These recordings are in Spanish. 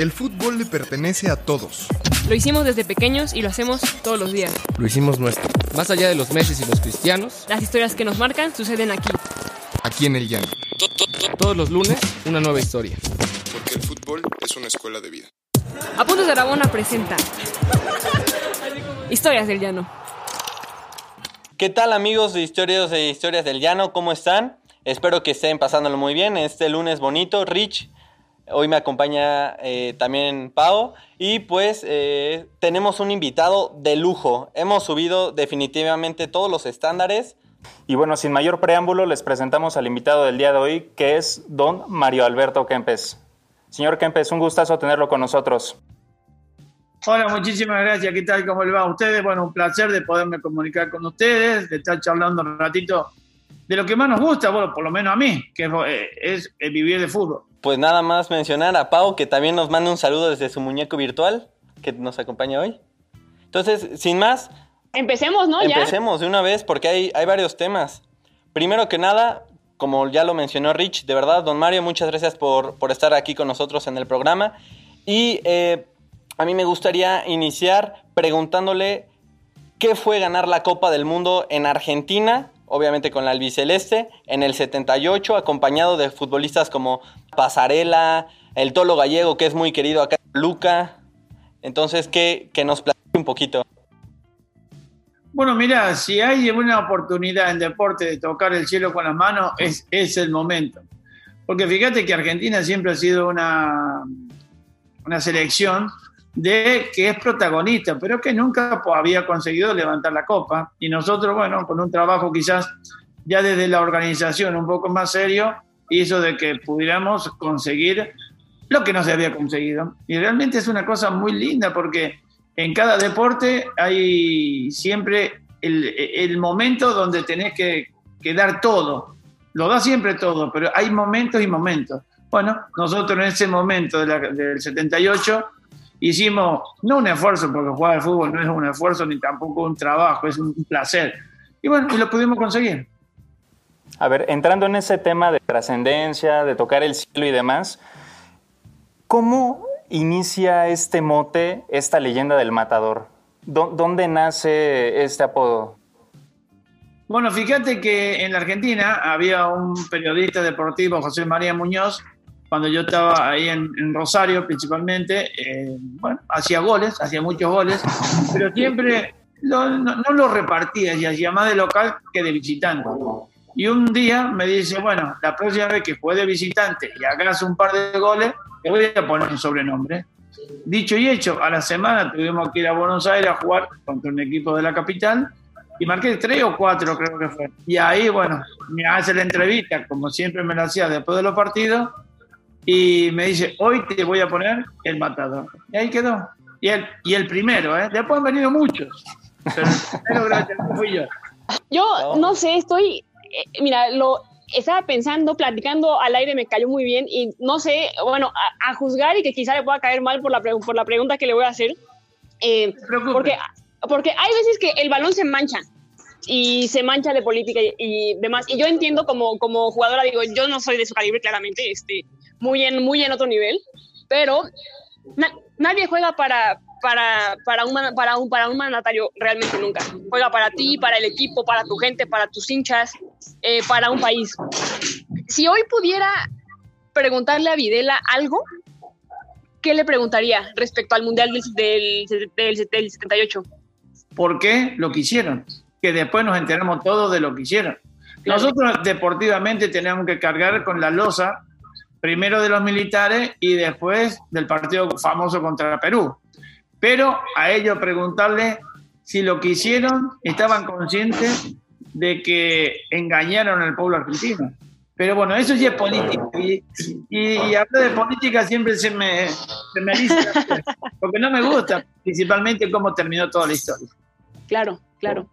El fútbol le pertenece a todos. Lo hicimos desde pequeños y lo hacemos todos los días. Lo hicimos nuestro. Más allá de los Messi y los cristianos, Las historias que nos marcan suceden aquí. Aquí en el llano. todos los lunes una nueva historia. Porque el fútbol es una escuela de vida. Apuntes de Aragona presenta Historias del Llano. ¿Qué tal amigos de Historias de Historias del Llano? ¿Cómo están? Espero que estén pasándolo muy bien. Este lunes bonito, Rich. Hoy me acompaña eh, también Pau. Y pues eh, tenemos un invitado de lujo. Hemos subido definitivamente todos los estándares. Y bueno, sin mayor preámbulo, les presentamos al invitado del día de hoy, que es don Mario Alberto Kempes. Señor Kempes, un gustazo tenerlo con nosotros. Hola, muchísimas gracias. ¿Qué tal? ¿Cómo le va a ustedes? Bueno, un placer de poderme comunicar con ustedes, de estar charlando un ratito de lo que más nos gusta, bueno, por lo menos a mí, que es, eh, es el vivir de fútbol. Pues nada más mencionar a Pau, que también nos manda un saludo desde su muñeco virtual, que nos acompaña hoy. Entonces, sin más, Empecemos, ¿no? Ya. Empecemos de una vez porque hay, hay varios temas. Primero que nada, como ya lo mencionó Rich, de verdad, don Mario, muchas gracias por, por estar aquí con nosotros en el programa. Y eh, a mí me gustaría iniciar preguntándole qué fue ganar la Copa del Mundo en Argentina, obviamente con la albiceleste, en el 78, acompañado de futbolistas como Pasarela, el Tolo Gallego, que es muy querido acá, Luca. Entonces, que, nos platique un poquito. Bueno, mira, si hay una oportunidad en deporte de tocar el cielo con las manos, es, es el momento. Porque fíjate que Argentina siempre ha sido una, una selección de que es protagonista, pero que nunca había conseguido levantar la copa. Y nosotros, bueno, con un trabajo quizás ya desde la organización un poco más serio, hizo de que pudiéramos conseguir lo que no se había conseguido. Y realmente es una cosa muy linda porque en cada deporte hay siempre el, el momento donde tenés que, que, dar todo. Lo da siempre todo, pero hay momentos y momentos. Bueno, nosotros en ese momento de la, del 78 hicimos, no un esfuerzo, porque jugar al fútbol no es un esfuerzo ni tampoco un trabajo, es un placer. Y bueno, y lo pudimos conseguir. A ver, entrando en ese tema de trascendencia, de tocar el cielo y demás, ¿cómo inicia este mote, esta leyenda del matador? ¿Dónde nace este apodo? Bueno, fíjate que en la Argentina había un periodista deportivo, José María Muñoz, cuando yo estaba ahí en, en Rosario principalmente, eh, bueno, hacía goles, hacía muchos goles, pero siempre lo, no, no los repartía y hacía más de local que de visitante. Y un día me dice, bueno, la próxima vez que juegue de visitante y hagas un par de goles, te voy a poner un sobrenombre. Dicho y hecho, a la semana tuvimos que ir a Buenos Aires a jugar contra un equipo de la capital y marqué tres o cuatro, creo que fue. Y ahí, bueno, me hace la entrevista, como siempre me la hacía después de los partidos, y me dice, hoy te voy a poner el matador. Y ahí quedó. Y el, y el primero, ¿eh? Después han venido muchos, pero el primero, gracias, fui yo. Yo no sé, estoy, eh, mira, lo estaba pensando, platicando al aire, me cayó muy bien y no sé, bueno, a, a juzgar y que quizá le pueda caer mal por la, por la pregunta que le voy a hacer, eh, porque, porque hay veces que el balón se mancha y se mancha de política y, y, demás. Y yo entiendo como, como jugadora, digo, yo no soy de su calibre, claramente, este, muy, en, muy en otro nivel, pero na, nadie juega para, para, para, un, para, un, para un mandatario realmente nunca. Juega para ti, para el equipo, para tu gente, para tus hinchas, eh, para un país. Si hoy pudiera preguntarle a Videla algo, ¿qué le preguntaría respecto al Mundial del, del, del, del 78? ¿Por qué lo que hicieron? Que después nos enteramos todos de lo que hicieron. Nosotros deportivamente tenemos que cargar con la losa, primero de los militares y después del partido famoso contra Perú pero a ellos preguntarle si lo que hicieron estaban conscientes de que engañaron al pueblo argentino. Pero bueno, eso ya es política. Y, y, y hablar de política siempre se me, se me dice, porque no me gusta, principalmente cómo terminó toda la historia. Claro, claro.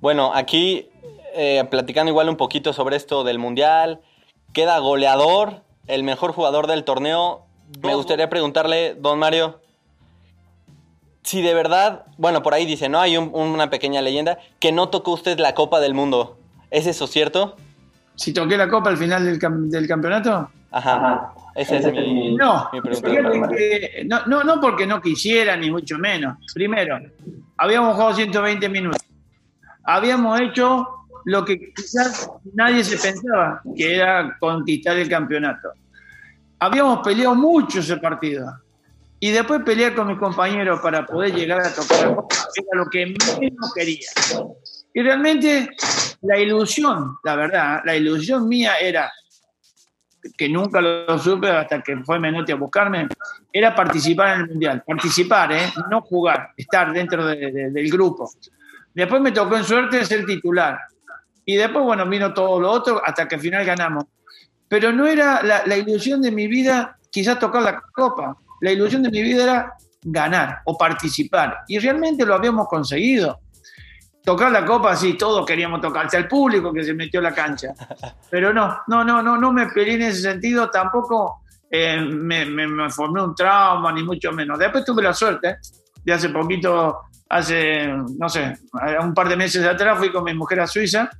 Bueno, aquí eh, platicando igual un poquito sobre esto del Mundial, queda goleador, el mejor jugador del torneo. Me gustaría preguntarle, don Mario, si de verdad, bueno, por ahí dice, ¿no? Hay un, una pequeña leyenda que no tocó usted la Copa del Mundo. ¿Es eso cierto? Si toqué la Copa al final del, cam del campeonato. Ajá. Esa es mi, No, mi pregunta. fíjate que- no, no, no porque no quisiera, ni mucho menos. Primero, habíamos jugado 120 minutos. Habíamos hecho lo que quizás nadie se pensaba, que era conquistar el campeonato. Habíamos peleado mucho ese partido. Y después pelear con mis compañeros para poder llegar a tocar la copa era lo que menos quería. Y realmente la ilusión, la verdad, la ilusión mía era que nunca lo supe hasta que fue Menotti a buscarme, era participar en el Mundial. Participar, ¿eh? no jugar, estar dentro de- de- del grupo. Después me tocó en suerte ser titular. Y después, bueno, vino todo lo otro hasta que al final ganamos. Pero no era la, ilusión de mi vida quizás tocar la copa. La ilusión de mi vida era ganar o participar. Y realmente lo habíamos conseguido. Tocar la copa, sí, todos queríamos tocar, hasta el público que se metió a la cancha. Pero no, no, no, no, no me peleé en ese sentido, tampoco eh, me, me- me formé un trauma, ni mucho menos. Después tuve la suerte de hace poquito, hace, no sé, un par de meses atrás fui con mi mujer a Suiza,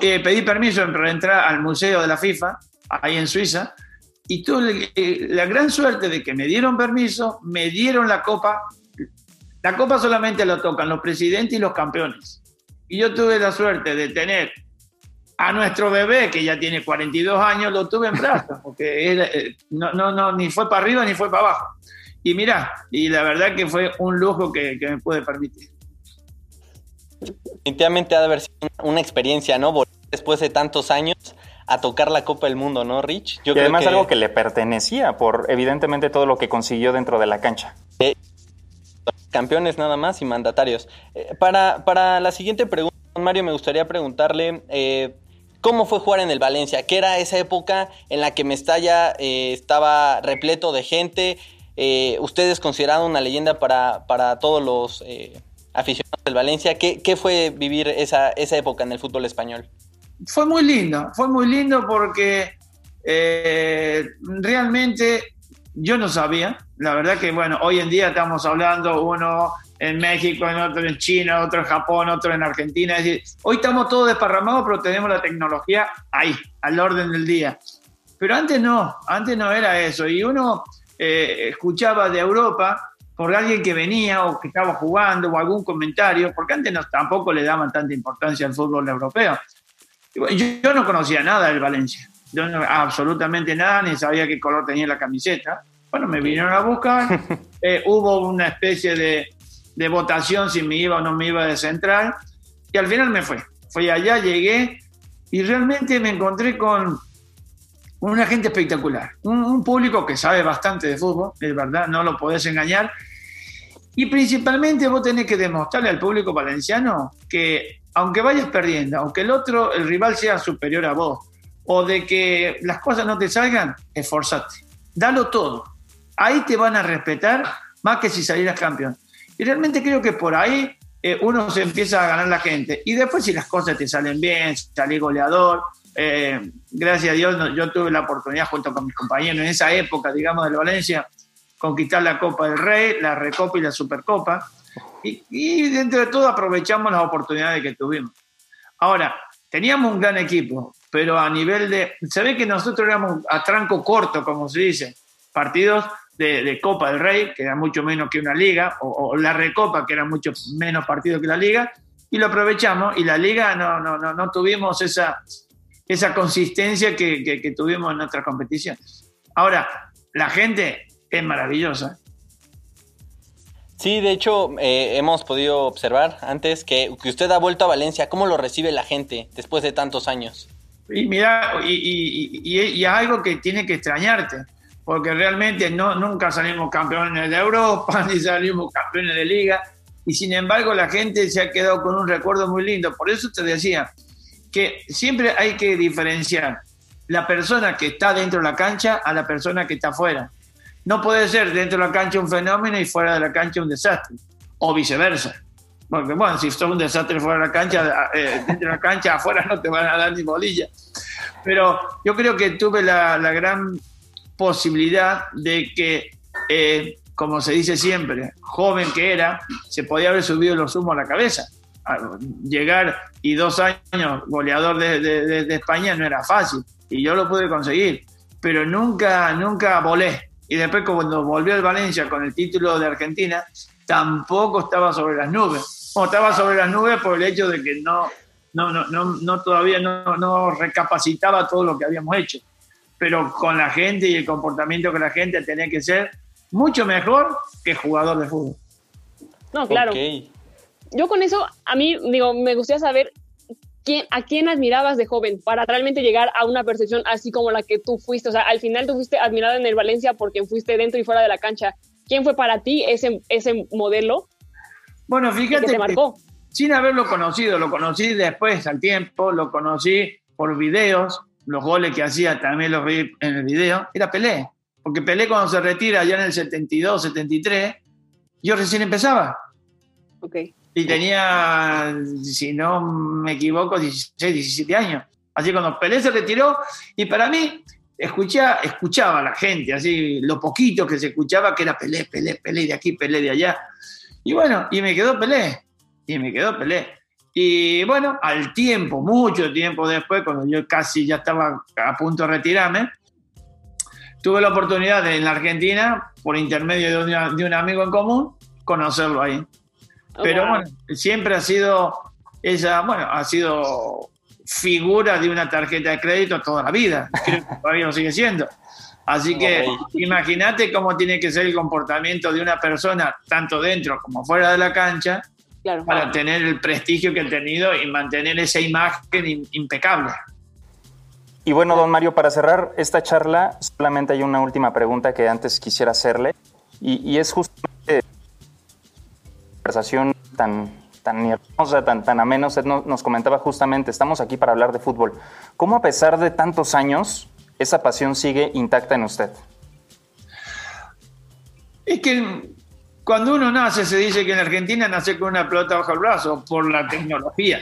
eh, pedí permiso para entrar al museo de la FIFA, ahí en Suiza, y tuve eh, la gran suerte de que me dieron permiso, me dieron la copa. La copa solamente la tocan los presidentes y los campeones. Y yo tuve la suerte de tener a nuestro bebé, que ya tiene 42 años, lo tuve en brazos, porque él, eh, no, no, no, ni fue para arriba ni fue para abajo. Y mirá, y la verdad que fue un lujo que, que me pude permitir. Definitivamente ha de haber sido una- experiencia, ¿no? Volver después de tantos años a tocar la Copa del Mundo, ¿no, Rich? Yo y además algo que le pertenecía por evidentemente todo lo que consiguió dentro de la cancha. campeones nada más y mandatarios. Eh, para, para la siguiente pregunta, Mario, me gustaría preguntarle eh, cómo fue jugar en el Valencia, qué era esa época en la que Mestalla eh, estaba repleto de gente, eh, usted es considerado una leyenda para, para todos los aficionados del Valencia, ¿Qué, qué fue vivir esa, esa época en el fútbol español? Fue muy lindo, fue muy lindo porque eh, realmente yo no sabía. La verdad que, bueno, hoy en día estamos hablando uno en México, en otro en China, otro en Japón, otro en Argentina. Es decir, hoy estamos todos desparramados, pero tenemos la tecnología ahí, al orden del día. Pero antes no, antes no era eso. Y uno eh, escuchaba de Europa por alguien que venía o que estaba jugando o algún comentario, porque antes no, tampoco le daban tanta importancia al fútbol europeo. Yo, yo no conocía nada del Valencia, yo no- absolutamente nada, ni sabía qué color tenía la camiseta. Bueno, me vinieron a buscar, eh, hubo una especie de, de votación si me iba o no me iba de central, y al final me fue. Fui allá, llegué y realmente me encontré con una gente espectacular, un, público que sabe bastante de fútbol, es verdad, no lo podés engañar, y principalmente vos tenés que demostrarle al público valenciano que aunque vayas perdiendo, aunque el otro, el rival sea superior a vos, o de que las cosas no te salgan, esforzate. Dalo todo. Ahí te van a respetar más que si salieras campeón. Y realmente creo que por ahí eh, uno se empieza a ganar la gente. Y después si las cosas te salen bien, si salís goleador, eh, gracias a Dios yo tuve la oportunidad junto con mis compañeros en esa época, digamos, del Valencia, conquistar la Copa del Rey, la Recopa y la Supercopa. Y, y dentro de todo aprovechamos las oportunidades que tuvimos. Ahora, teníamos un gran equipo, pero a nivel de... Se ve que nosotros éramos a tranco corto, como se dice, partidos de, Copa del Rey, que era mucho menos que una liga, o, la Recopa, que era mucho menos partidos que la liga, y lo aprovechamos, y la liga no, no, no, no tuvimos esa, esa consistencia que, que- que tuvimos en otras competiciones. Ahora, la gente es maravillosa. Sí, de hecho, eh, hemos podido observar antes que, que usted ha vuelto a Valencia. ¿Cómo lo recibe la gente después de tantos años? Y mira, y, y- y- y es algo que tiene que extrañarte, porque realmente no, nunca salimos campeones de Europa, ni salimos campeones de liga, y sin embargo la gente se ha quedado con un recuerdo muy lindo. Por eso te decía que siempre hay que diferenciar la persona que está dentro de la cancha a la persona que está afuera. No puede ser dentro de la cancha un fenómeno y fuera de la cancha un desastre, o viceversa. Porque, bueno, si sos un desastre fuera de la cancha, eh, dentro de la cancha, afuera no te van a dar ni bolilla. Pero yo creo que tuve la, la gran posibilidad de que, eh, como se dice siempre, joven que era, se podía haber subido los humos a la cabeza. Llegar y dos años goleador de, de, de, España no era fácil y yo lo pude conseguir, pero nunca, nunca volé. Y después cuando volvió al Valencia con el título de Argentina, tampoco estaba sobre las nubes. O estaba sobre las nubes por el hecho de que no, no, no, no, no todavía no, no recapacitaba todo lo que habíamos hecho. Pero con la gente y el comportamiento que la gente tenía que ser mucho mejor que jugador de fútbol. No, claro. Okay yo con eso, a mí, digo, me gustaría saber quién, a quién admirabas de joven para realmente llegar a una percepción así como la que tú fuiste. O sea, al final tú fuiste admirado en el Valencia porque fuiste dentro y fuera de la cancha. ¿Quién fue para ti ese, ese modelo? Bueno, fíjate. Que te marcó. sin haberlo conocido, lo conocí después, al tiempo, lo conocí por videos, los goles que hacía también los vi en el video, era Pelé. Porque Pelé cuando se retira ya en el 72, 73, yo recién empezaba. Ok. Y tenía, si no me equivoco, 16, 17 años. Así cuando Pelé se retiró, y para mí, escuchaba, escuchaba a la gente, así, lo poquito que se escuchaba, que era Pelé, Pelé, Pelé de aquí, Pelé de allá. Y bueno, y me quedó Pelé, y me quedó Pelé. Y bueno, al tiempo, mucho tiempo después, cuando yo casi ya estaba a punto de retirarme, tuve la oportunidad de, en la Argentina, por intermedio de, de un amigo en común, conocerlo ahí. Pero bueno, siempre ha sido ella, bueno, ha sido figura de una tarjeta de crédito toda la vida. Creo que todavía lo sigue siendo. Así que imagínate cómo tiene que ser el comportamiento de una persona, tanto dentro como fuera de la cancha, para tener el prestigio que ha tenido y mantener esa imagen impecable. Y bueno, don Mario, para cerrar esta charla, solamente hay una última pregunta que antes quisiera hacerle, y, y es justamente tan, tan hermosa, tan, tan amena, usted nos comentaba justamente, estamos aquí para hablar de fútbol. ¿Cómo a pesar de tantos años, esa pasión sigue intacta en usted? Es que cuando uno nace se dice que en Argentina nace con una pelota bajo el brazo por la tecnología.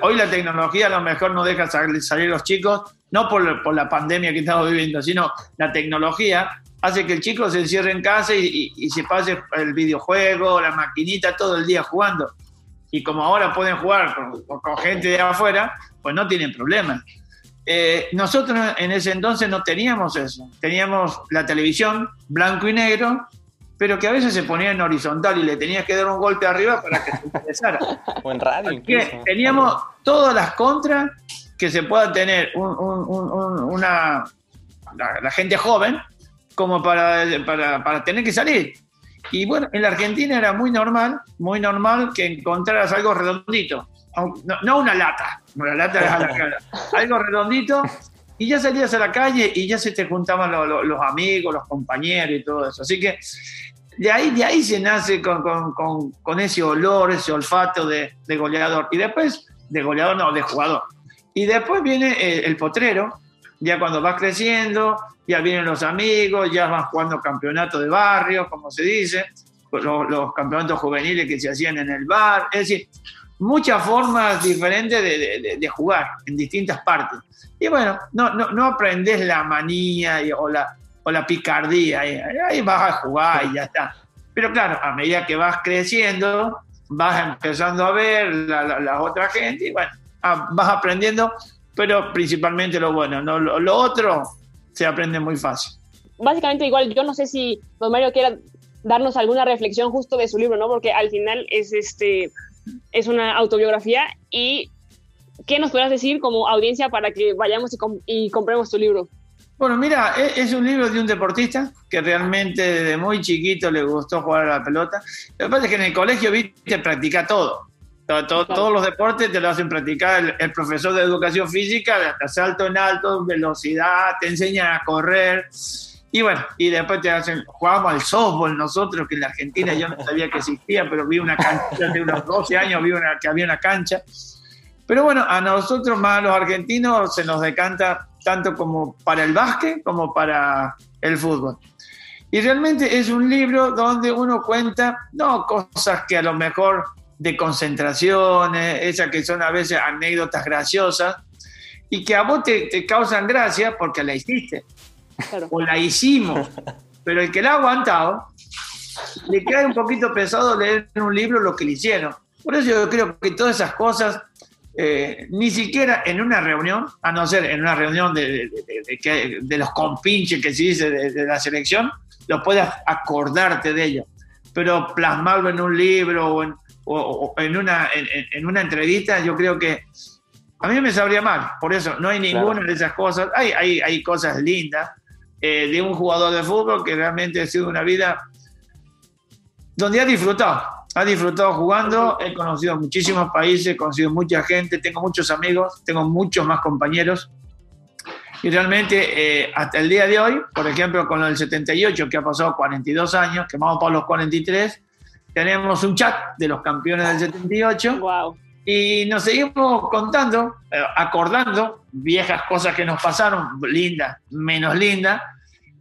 Hoy la tecnología a lo mejor no deja salir los chicos, no por la pandemia que estamos viviendo, sino la tecnología hace que el chico se encierre en casa y, se pase el videojuego, la maquinita todo el día jugando. Y como ahora pueden jugar con, gente de afuera, pues no tienen problemas. Eh, nosotros en ese entonces no teníamos eso. Teníamos la televisión blanco y negro, pero que a veces se ponía en horizontal y le tenías que dar un golpe arriba para que se interesara. o en radio. teníamos todas las contras que se pueda tener una, la gente joven como para, para, tener que salir. Y bueno, en la Argentina era muy normal, muy normal que encontraras algo redondito. No, una lata, una lata a la cara, algo redondito y ya salías a la calle y ya se te juntaban los amigos, los compañeros y todo eso. Así que de ahí, de ahí se nace con, con, con, ese olor, ese olfato de, de, goleador. Y después, de goleador no, de jugador. Y después viene el potrero, ya cuando vas creciendo, ya vienen los amigos, ya vas jugando campeonato de barrio, como se dice, los, campeonatos juveniles que se hacían en el bar, es decir, muchas formas diferentes de, jugar en distintas partes. Y bueno, no, no, no aprendes la manía o, la, o la picardía, ahí, vas a jugar y ya está. Pero claro, a medida que vas creciendo, vas empezando a ver la, la, otra gente y bueno, ah, vas aprendiendo, pero principalmente lo bueno, ¿no? lo otro se aprende muy fácil. Básicamente igual, yo no sé si don Mario quiera darnos alguna reflexión justo de su libro, ¿no? Porque al final es, este, es una autobiografía y ¿qué nos podrás decir como audiencia para que vayamos y, compremos tu libro? Bueno, mira, e, es, un libro de un deportista que realmente desde muy chiquito le gustó jugar a la pelota. Lo que pasa es que en el colegio, viste, practica todo. Todos los deportes te lo hacen practicar el, profesor de educación física, de salto en alto, velocidad, te enseña a correr. Y bueno, y después te hacen, jugamos al softball nosotros, que en la Argentina yo no sabía que existía, pero vi una cancha de unos 12 años, vi una, que había una cancha. Pero bueno, a nosotros más a los argentinos se nos decanta tanto como para el básquet como para el fútbol. Y realmente es un libro donde uno cuenta, no cosas que a lo mejor de concentraciones, esas que son a veces anécdotas graciosas, y que a vos te, causan gracia porque la hiciste, o la hicimos, pero el que la ha aguantado, le queda un poquito pesado leer en un libro lo que le hicieron. Por eso yo creo que todas esas cosas, eh, ni siquiera en una reunión, a no ser en una reunión de, de- de- de los compinches que se dice de, de la selección, lo puedes acordarte de ello. Pero plasmarlo en un libro o en, o- o en una, en, en- una entrevista, yo creo que a mí me sabría mal. Por eso no hay ninguna Claro. de esas cosas. Hay, hay, hay cosas lindas eh, de un jugador de fútbol que realmente ha sido una vida donde ha disfrutado. Ha disfrutado jugando, he conocido muchísimos países, he conocido mucha gente, tengo muchos amigos, tengo muchos más compañeros. Y realmente eh, hasta el día de hoy, por ejemplo, con del 78, que ha pasado 42 años, que vamos para los 43, tenemos un chat de los campeones del 78 Wow. y nos seguimos contando, eh, acordando viejas cosas que nos pasaron, lindas, menos lindas,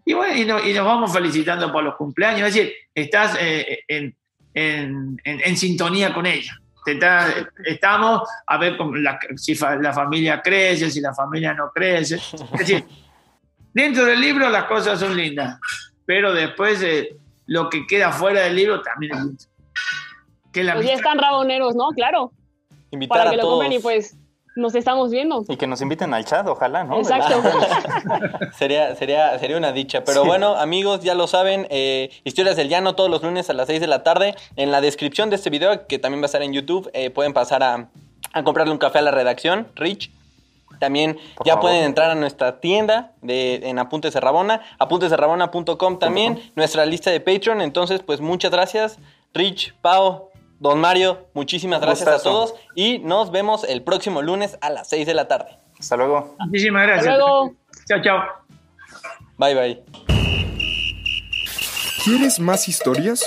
y bueno, y, no- y nos vamos felicitando por los cumpleaños, es decir, estás eh, en, en- en- en sintonía con ella. Te está- estamos a ver la- si fa- la familia crece, si la familia no crece. Es decir, dentro del libro las cosas son lindas, pero después eh, lo que queda fuera del libro también es lindo. Que la Pues ya están raboneros, ¿no? Claro. Invitar Para a que lo todos. compren y pues nos estamos viendo. Y que nos inviten al chat, ojalá, ¿no? Exacto. Sería, sería, sería una dicha. Pero Sí. bueno, amigos, ya lo saben. eh, Historias del Llano todos los lunes a las 6 de la tarde. En la descripción de este video, que también va a estar en YouTube, eh, pueden pasar a, a comprarle un café a la redacción, Rich. También Por ya favor. pueden entrar a nuestra tienda de, en Apuntes de Rabona, apuntesderrabona.com también, nuestra lista de Patreon. Entonces, pues muchas gracias, Rich, Pau, Don Mario, muchísimas gracias a todos y nos vemos el próximo lunes a las 6 de la tarde. Hasta luego. Muchísimas Hasta gracias. luego. Chao, chao. Bye, bye. ¿Quieres más historias?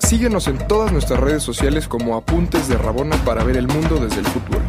Síguenos en todas nuestras redes sociales como Apuntes de Rabona para ver el mundo desde el fútbol.